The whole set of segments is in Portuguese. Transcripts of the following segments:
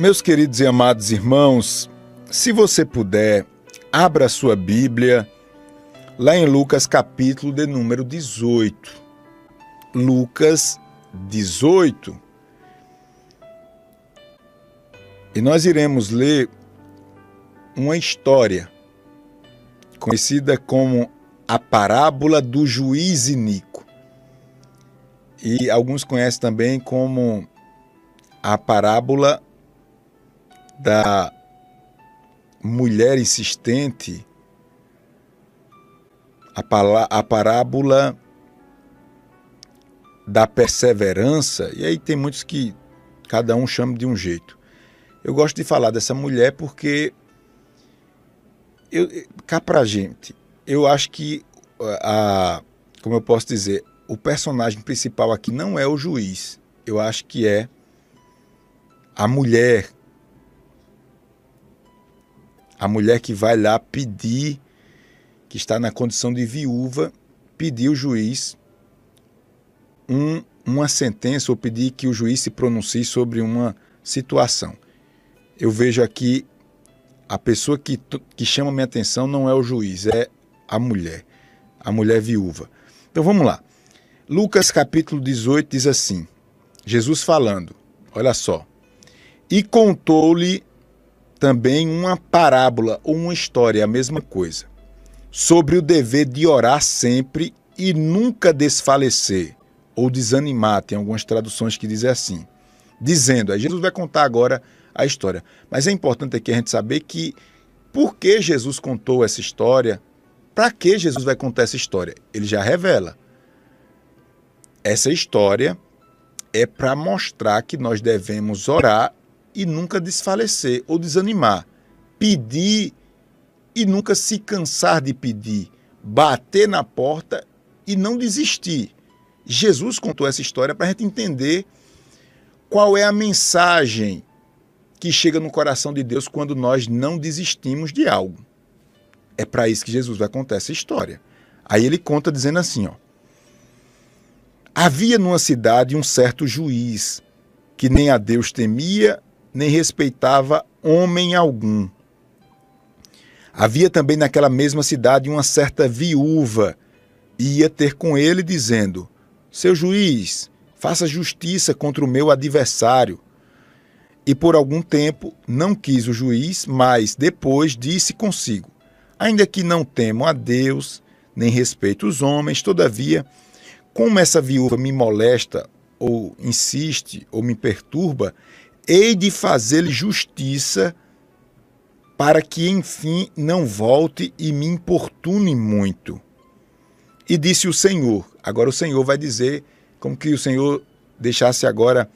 Meus queridos e amados irmãos, se você puder, abra sua Bíblia lá em Lucas capítulo de número 18. Lucas 18. E nós iremos ler uma história conhecida como a parábola do juiz Inico. E alguns conhecem também como a parábola da mulher insistente, a, a parábola da perseverança, e aí tem muitos que cada um chama de um jeito. Eu gosto de falar dessa mulher porque eu, cá pra gente, eu acho que a, como eu posso dizer, o personagem principal aqui não é o juiz. Eu acho que é a mulher a mulher que vai lá pedir, que está na condição de viúva, pedir o juiz um, uma sentença ou pedir que o juiz se pronuncie sobre uma situação. Eu vejo aqui a pessoa que, que chama minha atenção não é o juiz, é a mulher, a mulher viúva. Então vamos lá. Lucas capítulo 18 diz assim: Jesus falando, olha só. E contou-lhe também uma parábola ou uma história, a mesma coisa, sobre o dever de orar sempre e nunca desfalecer ou desanimar. Tem algumas traduções que dizem assim, dizendo, aí Jesus vai contar agora a história. Mas é importante aqui a gente saber que por que Jesus contou essa história, para que Jesus vai contar essa história? Ele já revela. Essa história é para mostrar que nós devemos orar e nunca desfalecer ou desanimar. Pedir e nunca se cansar de pedir. Bater na porta e não desistir. Jesus contou essa história para a gente entender qual é a mensagem que chega no coração de Deus quando nós não desistimos de algo. É para isso que Jesus vai contar essa história. Aí ele conta dizendo assim, ó: Havia numa cidade um certo juiz que nem a Deus temia nem respeitava homem algum. Havia também naquela mesma cidade uma certa viúva, e ia ter com ele, dizendo: Seu juiz, faça justiça contra o meu adversário. E por algum tempo não quis o juiz, mas depois disse consigo: Ainda que não temo a Deus, nem respeito os homens, todavia, como essa viúva me molesta, ou insiste, ou me perturba, hei de fazer-lhe justiça para que enfim não volte e me importune muito. E disse o Senhor. Agora o Senhor vai dizer como que o Senhor deixasse agora,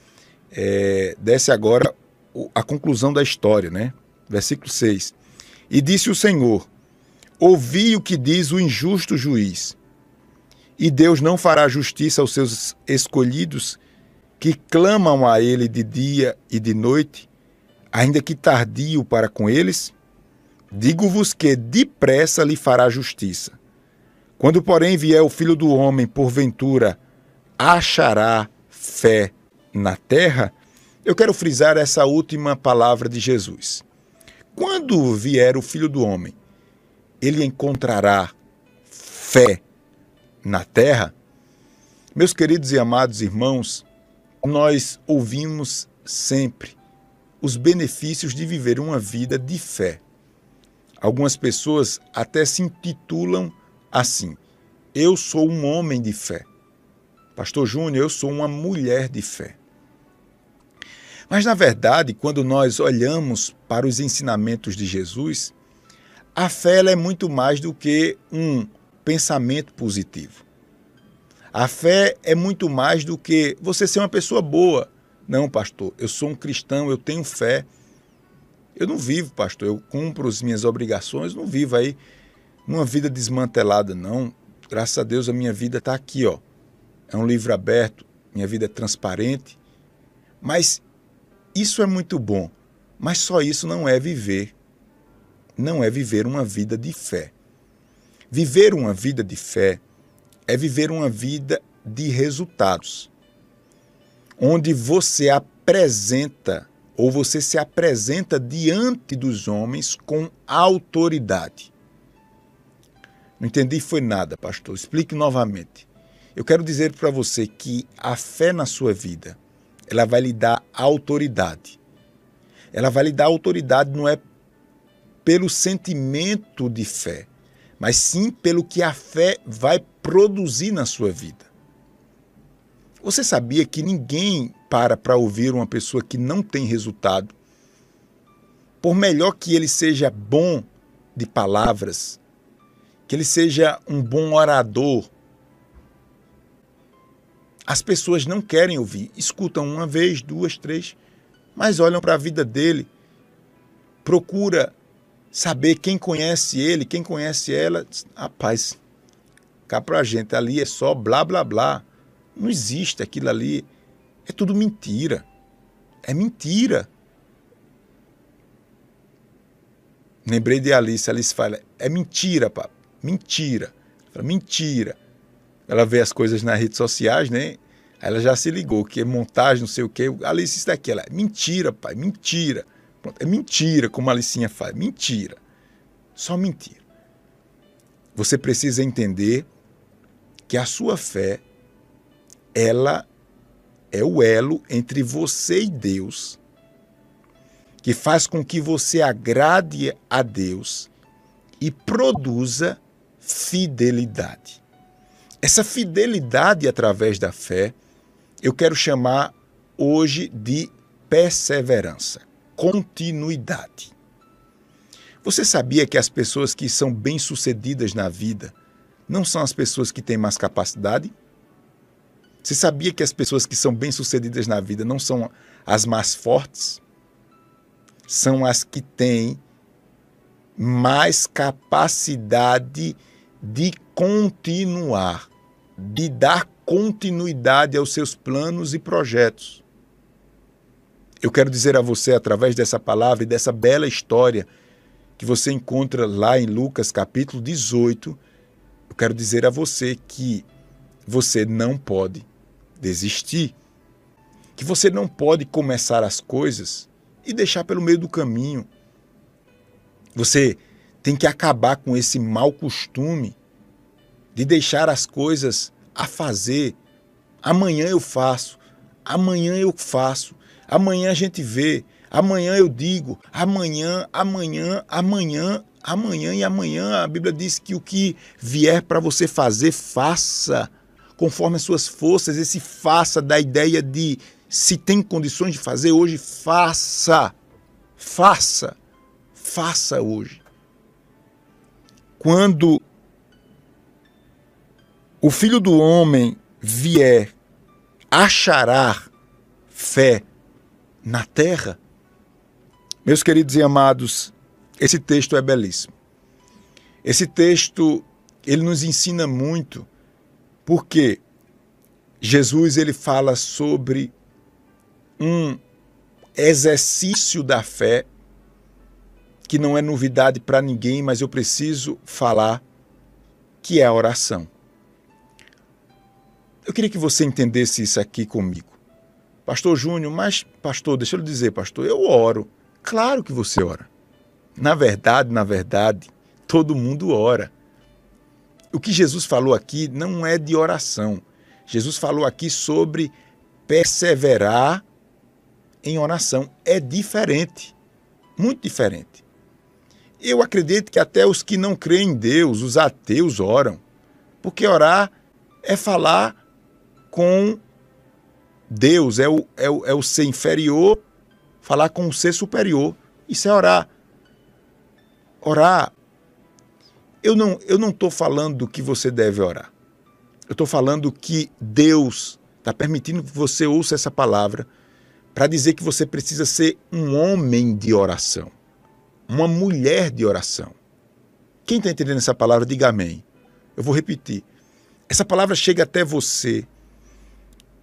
é, desse agora a conclusão da história, né? Versículo 6. E disse o Senhor: Ouvi o que diz o injusto juiz. E Deus não fará justiça aos seus escolhidos que clamam a ele de dia e de noite, ainda que tardio para com eles? Digo-vos que depressa lhe fará justiça. Quando, porém, vier o filho do homem, porventura, achará fé na terra? Eu quero frisar essa última palavra de Jesus. Quando vier o filho do homem, ele encontrará fé na terra? Meus queridos e amados irmãos, nós ouvimos sempre os benefícios de viver uma vida de fé. Algumas pessoas até se intitulam assim: Eu sou um homem de fé. Pastor Júnior, eu sou uma mulher de fé. Mas, na verdade, quando nós olhamos para os ensinamentos de Jesus, a fé é muito mais do que um pensamento positivo. A fé é muito mais do que você ser uma pessoa boa. Não, pastor, eu sou um cristão, eu tenho fé. Eu não vivo, pastor, eu cumpro as minhas obrigações, não vivo aí numa vida desmantelada, não. Graças a Deus a minha vida está aqui, ó. É um livro aberto, minha vida é transparente. Mas isso é muito bom. Mas só isso não é viver. Não é viver uma vida de fé. Viver uma vida de fé é viver uma vida de resultados, onde você apresenta ou você se apresenta diante dos homens com autoridade. Não entendi foi nada, pastor. Explique novamente. Eu quero dizer para você que a fé na sua vida, ela vai lhe dar autoridade. Ela vai lhe dar autoridade não é pelo sentimento de fé, mas sim pelo que a fé vai produzir na sua vida. Você sabia que ninguém para para ouvir uma pessoa que não tem resultado? Por melhor que ele seja bom de palavras, que ele seja um bom orador, as pessoas não querem ouvir. Escutam uma vez, duas, três, mas olham para a vida dele, procura saber quem conhece ele, quem conhece ela. Rapaz, cá pra gente, ali é só blá blá blá. Não existe aquilo ali. É tudo mentira. É mentira. Lembrei de Alice. Alice fala: é mentira, papo. Mentira. Fala, mentira. Ela vê as coisas nas redes sociais, né? Aí ela já se ligou que é montagem, não sei o quê. Alice, isso daqui. Ela, mentira, pai, mentira. Pronto, é mentira, como a Alicinha faz. Mentira. Só mentira. Você precisa entender que a sua fé, ela é o elo entre você e Deus, que faz com que você agrade a Deus e produza fidelidade. Essa fidelidade através da fé, eu quero chamar hoje de perseverança continuidade. Você sabia que as pessoas que são bem-sucedidas na vida não são as pessoas que têm mais capacidade? Você sabia que as pessoas que são bem-sucedidas na vida não são as mais fortes? São as que têm mais capacidade de continuar, de dar continuidade aos seus planos e projetos. Eu quero dizer a você, através dessa palavra e dessa bela história que você encontra lá em Lucas capítulo 18, eu quero dizer a você que você não pode desistir, que você não pode começar as coisas e deixar pelo meio do caminho. Você tem que acabar com esse mau costume de deixar as coisas a fazer. Amanhã eu faço, amanhã eu faço. Amanhã a gente vê, amanhã eu digo, amanhã, amanhã, amanhã, amanhã e amanhã. A Bíblia diz que o que vier para você fazer, faça conforme as suas forças. Esse faça da ideia de se tem condições de fazer hoje, faça. Faça. Faça hoje. Quando o filho do homem vier, achará fé na terra. Meus queridos e amados, esse texto é belíssimo. Esse texto ele nos ensina muito porque Jesus ele fala sobre um exercício da fé que não é novidade para ninguém, mas eu preciso falar que é a oração. Eu queria que você entendesse isso aqui comigo. Pastor Júnior, mas, pastor, deixa eu lhe dizer, pastor, eu oro. Claro que você ora. Na verdade, na verdade, todo mundo ora. O que Jesus falou aqui não é de oração. Jesus falou aqui sobre perseverar em oração. É diferente. Muito diferente. Eu acredito que até os que não creem em Deus, os ateus, oram. Porque orar é falar com Deus é o, é o, é o ser inferior, falar com o ser superior. Isso é orar. Orar. Eu não eu não estou falando que você deve orar. Eu estou falando que Deus está permitindo que você ouça essa palavra para dizer que você precisa ser um homem de oração, uma mulher de oração. Quem está entendendo essa palavra, diga amém. Eu vou repetir. Essa palavra chega até você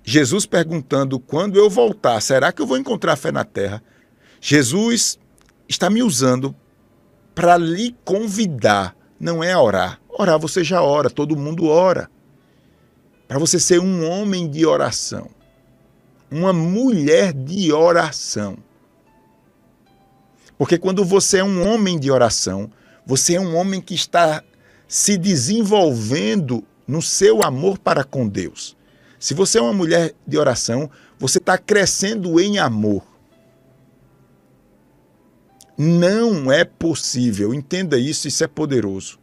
Jesus perguntando: quando eu voltar, será que eu vou encontrar fé na terra? Jesus está me usando para lhe convidar, não é orar. Orar você já ora, todo mundo ora. Para você ser um homem de oração, uma mulher de oração. Porque quando você é um homem de oração, você é um homem que está se desenvolvendo no seu amor para com Deus. Se você é uma mulher de oração, você está crescendo em amor. Não é possível, entenda isso, isso é poderoso.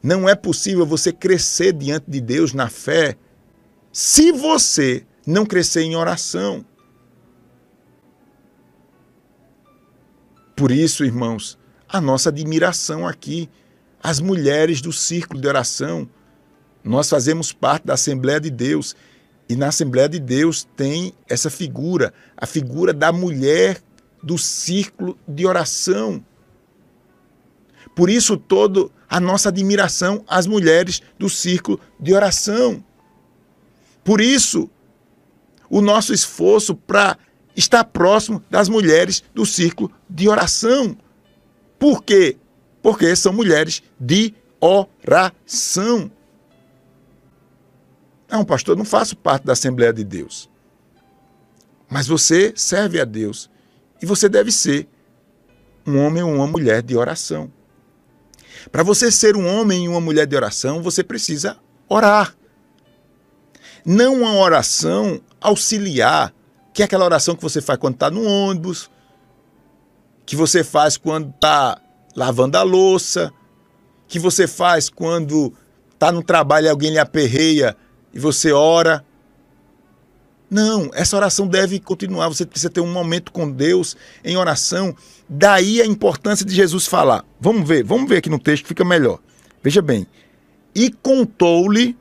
Não é possível você crescer diante de Deus na fé se você não crescer em oração. Por isso, irmãos, a nossa admiração aqui, as mulheres do círculo de oração. Nós fazemos parte da Assembleia de Deus e na Assembleia de Deus tem essa figura, a figura da mulher do círculo de oração. Por isso, toda a nossa admiração às mulheres do círculo de oração. Por isso, o nosso esforço para estar próximo das mulheres do círculo de oração. Por quê? Porque são mulheres de oração. Não, pastor, não faço parte da Assembleia de Deus. Mas você serve a Deus e você deve ser um homem ou uma mulher de oração. Para você ser um homem e uma mulher de oração, você precisa orar. Não uma oração auxiliar, que é aquela oração que você faz quando está no ônibus, que você faz quando está lavando a louça, que você faz quando está no trabalho e alguém lhe aperreia e você ora. Não, essa oração deve continuar. Você precisa ter um momento com Deus em oração. Daí a importância de Jesus falar. Vamos ver, vamos ver aqui no texto, fica melhor. Veja bem. E contou-lhe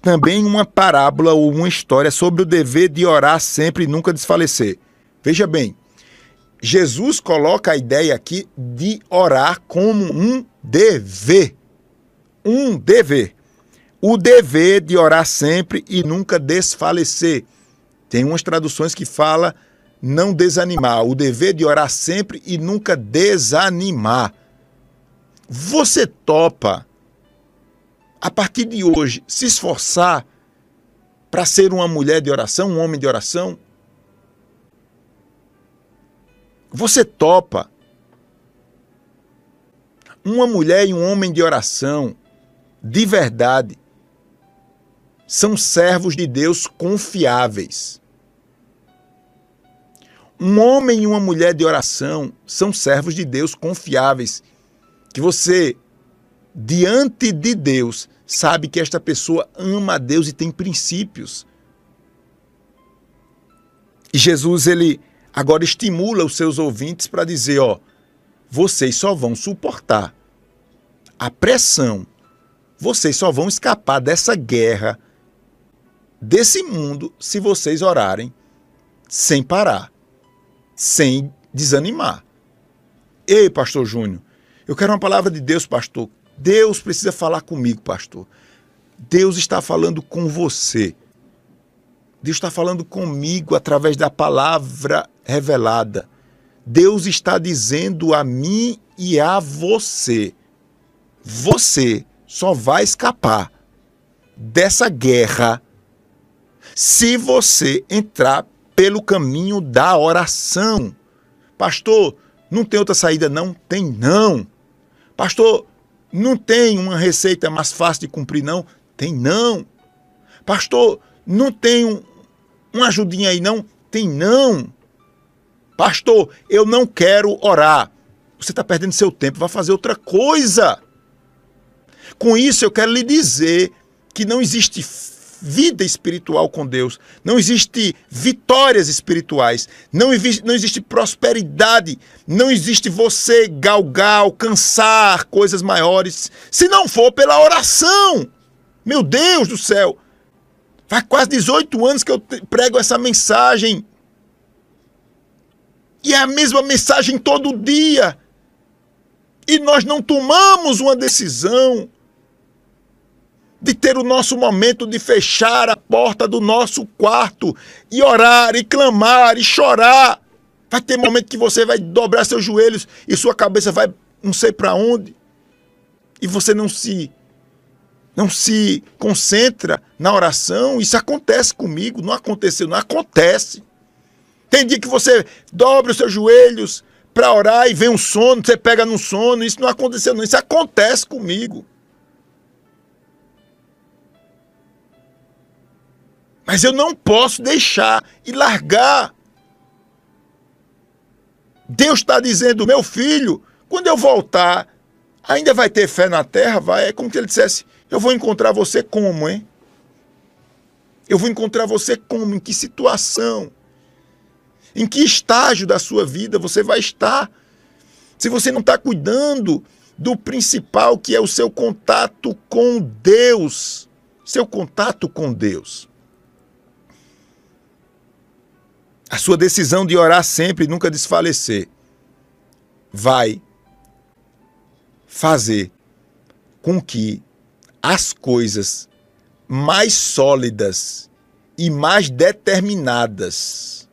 também uma parábola ou uma história sobre o dever de orar sempre e nunca desfalecer. Veja bem, Jesus coloca a ideia aqui de orar como um dever. Um dever o dever de orar sempre e nunca desfalecer. Tem umas traduções que fala não desanimar, o dever de orar sempre e nunca desanimar. Você topa a partir de hoje se esforçar para ser uma mulher de oração, um homem de oração? Você topa uma mulher e um homem de oração de verdade são servos de Deus confiáveis. Um homem e uma mulher de oração são servos de Deus confiáveis. Que você, diante de Deus, sabe que esta pessoa ama a Deus e tem princípios. E Jesus, ele agora estimula os seus ouvintes para dizer: ó, vocês só vão suportar a pressão, vocês só vão escapar dessa guerra desse mundo se vocês orarem sem parar, sem desanimar. Ei, pastor Júnior, eu quero uma palavra de Deus, pastor. Deus precisa falar comigo, pastor. Deus está falando com você. Deus está falando comigo através da palavra revelada. Deus está dizendo a mim e a você: você só vai escapar dessa guerra se você entrar pelo caminho da oração. Pastor, não tem outra saída não? Tem não. Pastor, não tem uma receita mais fácil de cumprir não? Tem não. Pastor, não tem um, uma ajudinha aí não? Tem não. Pastor, eu não quero orar. Você está perdendo seu tempo, vai fazer outra coisa. Com isso, eu quero lhe dizer que não existe vida espiritual com Deus, não existe vitórias espirituais, não existe, não existe prosperidade, não existe você galgar, alcançar coisas maiores, se não for pela oração. Meu Deus do céu! Faz quase 18 anos que eu prego essa mensagem. E é a mesma mensagem todo dia. E nós não tomamos uma decisão de ter o nosso momento de fechar a porta do nosso quarto e orar e clamar e chorar. Vai ter momento que você vai dobrar seus joelhos e sua cabeça vai não sei para onde. E você não se não se concentra na oração. Isso acontece comigo, não aconteceu, não acontece. Tem dia que você dobra os seus joelhos, para orar e vem um sono, você pega no sono. Isso não aconteceu, não. Isso acontece comigo. Mas eu não posso deixar e largar. Deus está dizendo, meu filho, quando eu voltar, ainda vai ter fé na terra? Vai. É como se ele dissesse: Eu vou encontrar você como, hein? Eu vou encontrar você como? Em que situação? Em que estágio da sua vida você vai estar? Se você não está cuidando do principal, que é o seu contato com Deus. Seu contato com Deus. A sua decisão de orar sempre e nunca desfalecer vai fazer com que as coisas mais sólidas e mais determinadas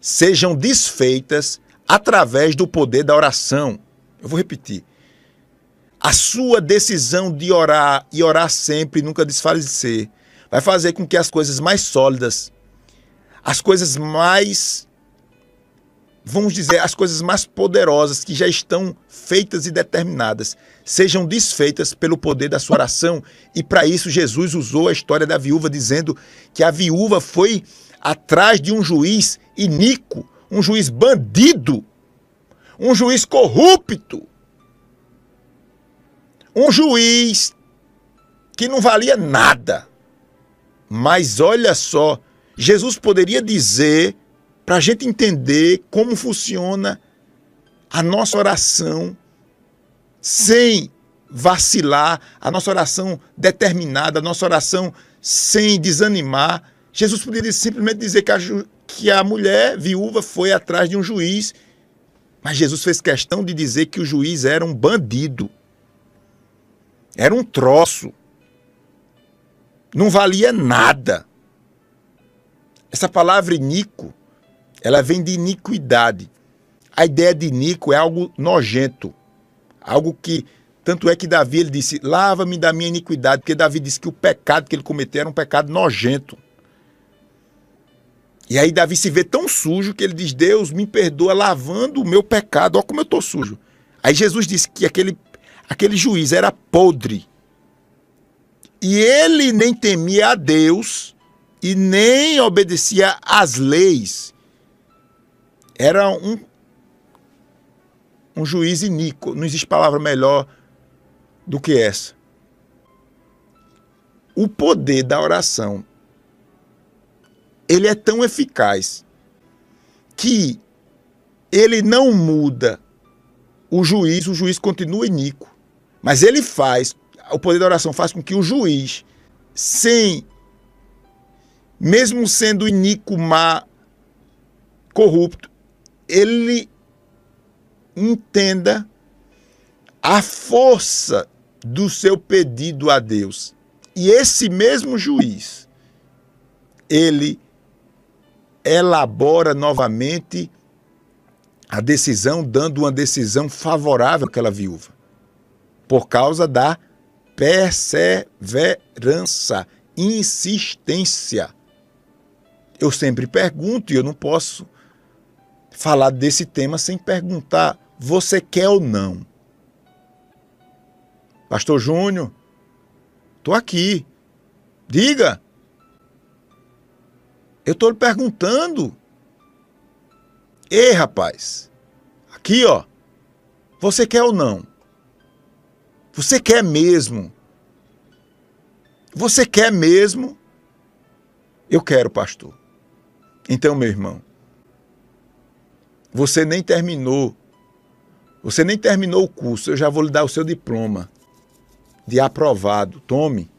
sejam desfeitas através do poder da oração. Eu vou repetir. A sua decisão de orar e orar sempre, nunca desfalecer, vai fazer com que as coisas mais sólidas, as coisas mais vamos dizer, as coisas mais poderosas que já estão feitas e determinadas sejam desfeitas pelo poder da sua oração. E para isso, Jesus usou a história da viúva, dizendo que a viúva foi atrás de um juiz iníquo, um juiz bandido, um juiz corrupto, um juiz que não valia nada. Mas olha só, Jesus poderia dizer para a gente entender como funciona a nossa oração sem vacilar, a nossa oração determinada, a nossa oração sem desanimar. Jesus poderia simplesmente dizer que a, que a mulher viúva foi atrás de um juiz, mas Jesus fez questão de dizer que o juiz era um bandido, era um troço, não valia nada. Essa palavra inico ela vem de iniquidade. A ideia de inico é algo nojento, algo que tanto é que Davi ele disse: "Lava-me da minha iniquidade", porque Davi disse que o pecado que ele cometeu era um pecado nojento. E aí Davi se vê tão sujo que ele diz: "Deus, me perdoa lavando o meu pecado, olha como eu estou sujo". Aí Jesus disse que aquele aquele juiz era podre. E ele nem temia a Deus e nem obedecia às leis era um, um juiz iníquo. Não existe palavra melhor do que essa. O poder da oração ele é tão eficaz que ele não muda o juiz, o juiz continua iníquo. Mas ele faz, o poder da oração faz com que o juiz, sem, mesmo sendo iníquo, má, corrupto, ele entenda a força do seu pedido a Deus. E esse mesmo juiz, ele elabora novamente a decisão, dando uma decisão favorável àquela viúva, por causa da perseverança, insistência. Eu sempre pergunto e eu não posso falar desse tema sem perguntar: você quer ou não? Pastor Júnior, estou aqui. Diga. Eu estou lhe perguntando. Ei, rapaz. Aqui, ó. Você quer ou não? Você quer mesmo? Você quer mesmo? Eu quero, pastor. Então, meu irmão, você nem terminou. Você nem terminou o curso. Eu já vou lhe dar o seu diploma de aprovado. Tome.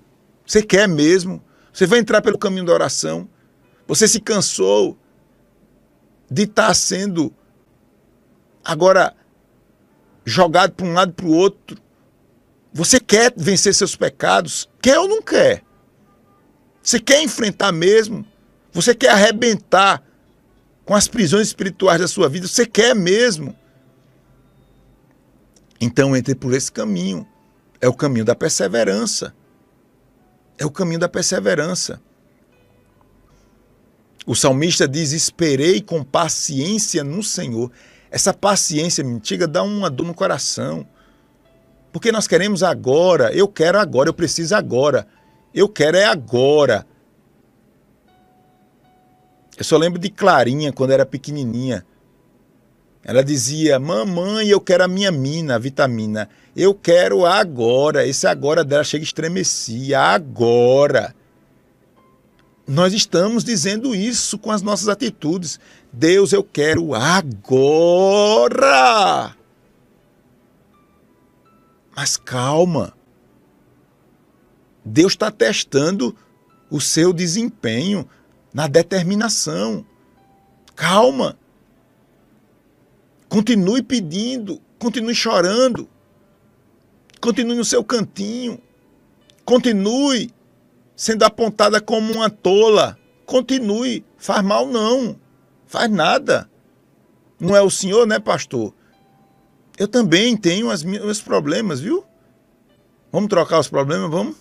Você quer mesmo? Você vai entrar pelo caminho da oração. Você se cansou de estar tá sendo agora jogado para um lado para o outro. Você quer vencer seus pecados? Quer ou não quer? Você quer enfrentar mesmo? Você quer arrebentar com as prisões espirituais da sua vida. Você quer mesmo? Então entre por esse caminho. É o caminho da perseverança. É o caminho da perseverança. O salmista diz: Esperei com paciência no Senhor. Essa paciência, me chega a dar uma dor no coração. Porque nós queremos agora, eu quero agora, eu preciso agora. Eu quero é agora. Eu só lembro de Clarinha quando era pequenininha. Ela dizia: Mamãe, eu quero a minha mina, a vitamina. Eu quero agora. Esse agora dela chega estremecia. Agora. Nós estamos dizendo isso com as nossas atitudes. Deus, eu quero agora. Mas calma. Deus está testando o seu desempenho na determinação. Calma. Continue pedindo, continue chorando. Continue no seu cantinho. Continue sendo apontada como uma tola. Continue. Faz mal não. Faz nada. Não é o senhor, né, pastor? Eu também tenho os meus problemas, viu? Vamos trocar os problemas, vamos?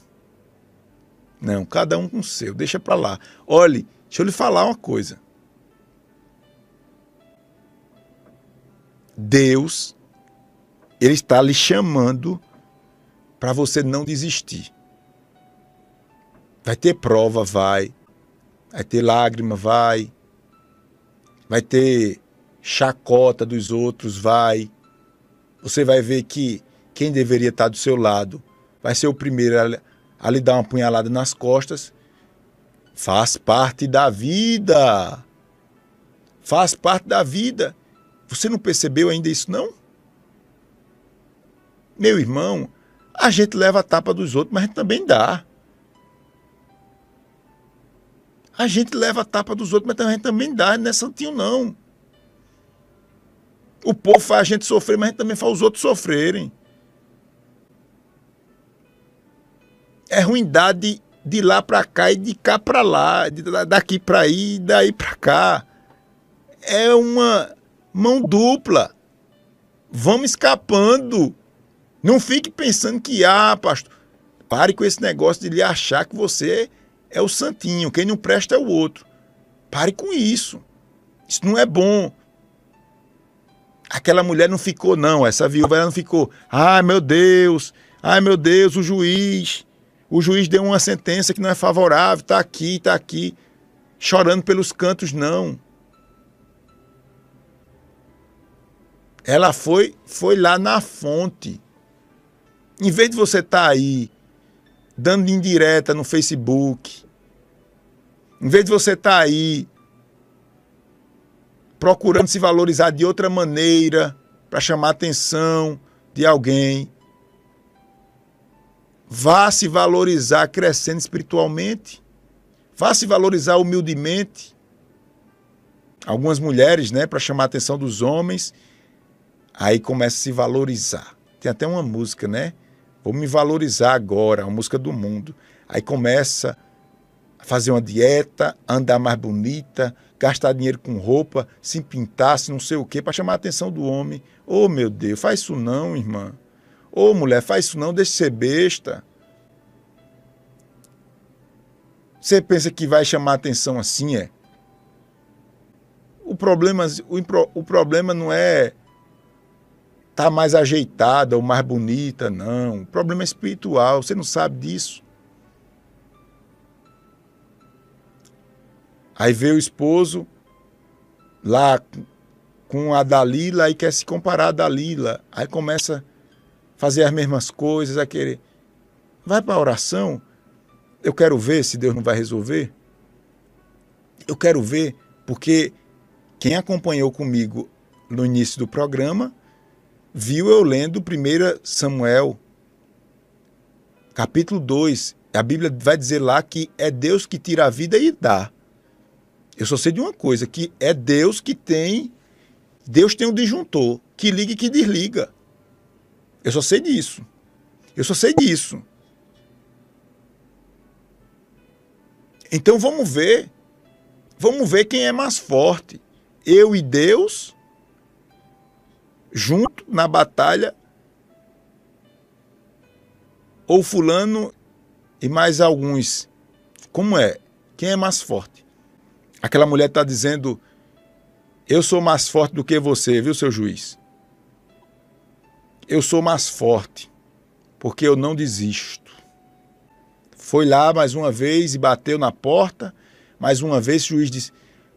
Não, cada um com o seu, deixa para lá. Olhe, deixa eu lhe falar uma coisa. Deus, Ele está lhe chamando para você não desistir. Vai ter prova, vai. Vai ter lágrima, vai. Vai ter chacota dos outros, vai. Você vai ver que quem deveria estar do seu lado vai ser o primeiro a, a lhe dar uma punhalada nas costas. Faz parte da vida. Faz parte da vida. Você não percebeu ainda isso, não? Meu irmão, a gente leva a tapa dos outros, mas a gente também dá. A gente leva a tapa dos outros, mas a gente também dá, não é santinho, não. O povo faz a gente sofrer, mas a gente também faz os outros sofrerem. É ruindade de lá para cá e de cá para lá, de daqui para aí e daí para cá. É uma mão dupla. Vamos escapando. Não fique pensando que, ah, pastor, pare com esse negócio de lhe achar que você é o santinho, quem não presta é o outro. Pare com isso. Isso não é bom. Aquela mulher não ficou, não. Essa viúva ela não ficou. Ai, meu Deus. Ai, meu Deus, o juiz. O juiz deu uma sentença que não é favorável. Está aqui, está aqui. Chorando pelos cantos, não. Ela foi, foi lá na fonte. Em vez de você estar tá aí dando indireta no Facebook, em vez de você estar tá aí procurando se valorizar de outra maneira para chamar a atenção de alguém, vá se valorizar crescendo espiritualmente, vá se valorizar humildemente. Algumas mulheres, né, para chamar a atenção dos homens, aí começa a se valorizar. Tem até uma música, né? Vou me valorizar agora, uma música do mundo. Aí começa a fazer uma dieta, andar mais bonita, gastar dinheiro com roupa, se pintar, se não sei o quê, para chamar a atenção do homem. Oh, meu Deus, faz isso não, irmã. Ô mulher, faz isso não, deixa de ser besta. Você pensa que vai chamar atenção assim, é? O problema, o, o problema não é tá mais ajeitada ou mais bonita, não. O problema é espiritual, você não sabe disso. Aí vê o esposo lá com a Dalila e quer se comparar a Dalila. Aí começa fazer as mesmas coisas, a querer. Vai para a oração. Eu quero ver se Deus não vai resolver. Eu quero ver, porque quem acompanhou comigo no início do programa viu eu lendo 1 Samuel, capítulo 2. A Bíblia vai dizer lá que é Deus que tira a vida e dá. Eu só sei de uma coisa, que é Deus que tem. Deus tem um disjuntor que liga e que desliga. Eu só sei disso. Eu só sei disso. Então vamos ver. Vamos ver quem é mais forte. Eu e Deus junto na batalha ou fulano e mais alguns. Como é? Quem é mais forte? Aquela mulher está dizendo: Eu sou mais forte do que você, viu, seu juiz? Eu sou mais forte, porque eu não desisto. Foi lá mais uma vez e bateu na porta. Mais uma vez o juiz disse: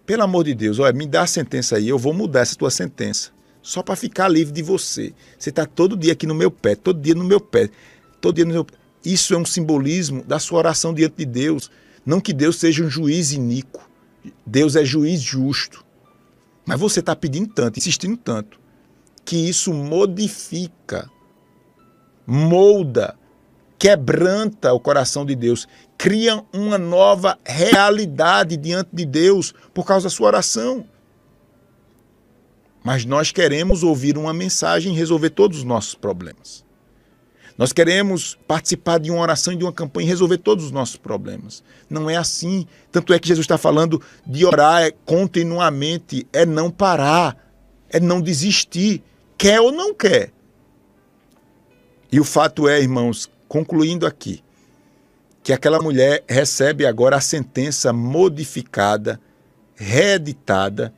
Pelo amor de Deus, olha, me dá a sentença aí, eu vou mudar essa tua sentença. Só para ficar livre de você. Você está todo dia aqui no meu pé, todo dia no meu pé, todo dia no meu pé. Isso é um simbolismo da sua oração diante de Deus. Não que Deus seja um juiz iníquo. Deus é juiz justo. Mas você está pedindo tanto, insistindo tanto, que isso modifica, molda, quebranta o coração de Deus, cria uma nova realidade diante de Deus por causa da sua oração. Mas nós queremos ouvir uma mensagem e resolver todos os nossos problemas. Nós queremos participar de uma oração e de uma campanha e resolver todos os nossos problemas. Não é assim. Tanto é que Jesus está falando de orar continuamente, é não parar, é não desistir. Quer ou não quer. E o fato é, irmãos, concluindo aqui, que aquela mulher recebe agora a sentença modificada, reeditada.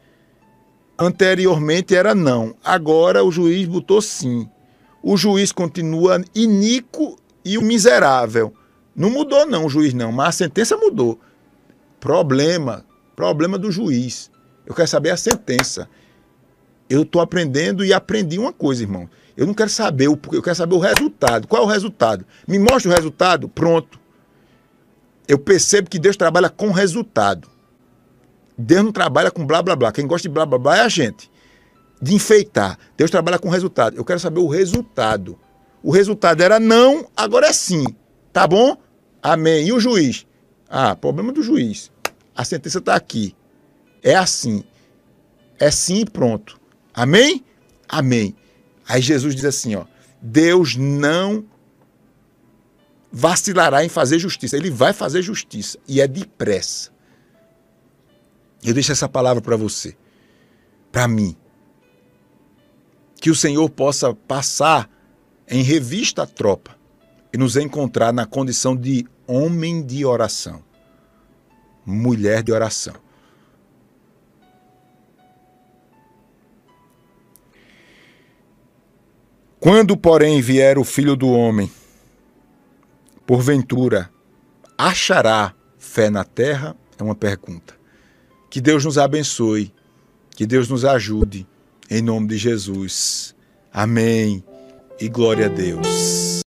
Anteriormente era não, agora o juiz botou sim o juiz continua iníquo e o miserável. Não mudou não o juiz não, mas a sentença mudou. Problema, problema do juiz. Eu quero saber a sentença. Eu estou aprendendo e aprendi uma coisa, irmão. Eu não quero saber o eu quero saber o resultado. Qual é o resultado? Me mostra o resultado, pronto. Eu percebo que Deus trabalha com resultado. Deus não trabalha com blá blá blá. Quem gosta de blá blá blá é a gente de enfeitar. Deus trabalha com resultado. Eu quero saber o resultado. O resultado era não, agora é sim. Tá bom? Amém. E o juiz? Ah, problema do juiz. A sentença está aqui. É assim. É sim e pronto. Amém? Amém. Aí Jesus diz assim, ó: Deus não vacilará em fazer justiça. Ele vai fazer justiça e é depressa. Eu deixo essa palavra para você, para mim que o Senhor possa passar em revista a tropa e nos encontrar na condição de homem de oração, mulher de oração. Quando, porém, vier o filho do homem, porventura, achará fé na terra? É uma pergunta. Que Deus nos abençoe, que Deus nos ajude em nome de Jesus. Amém. E glória a Deus.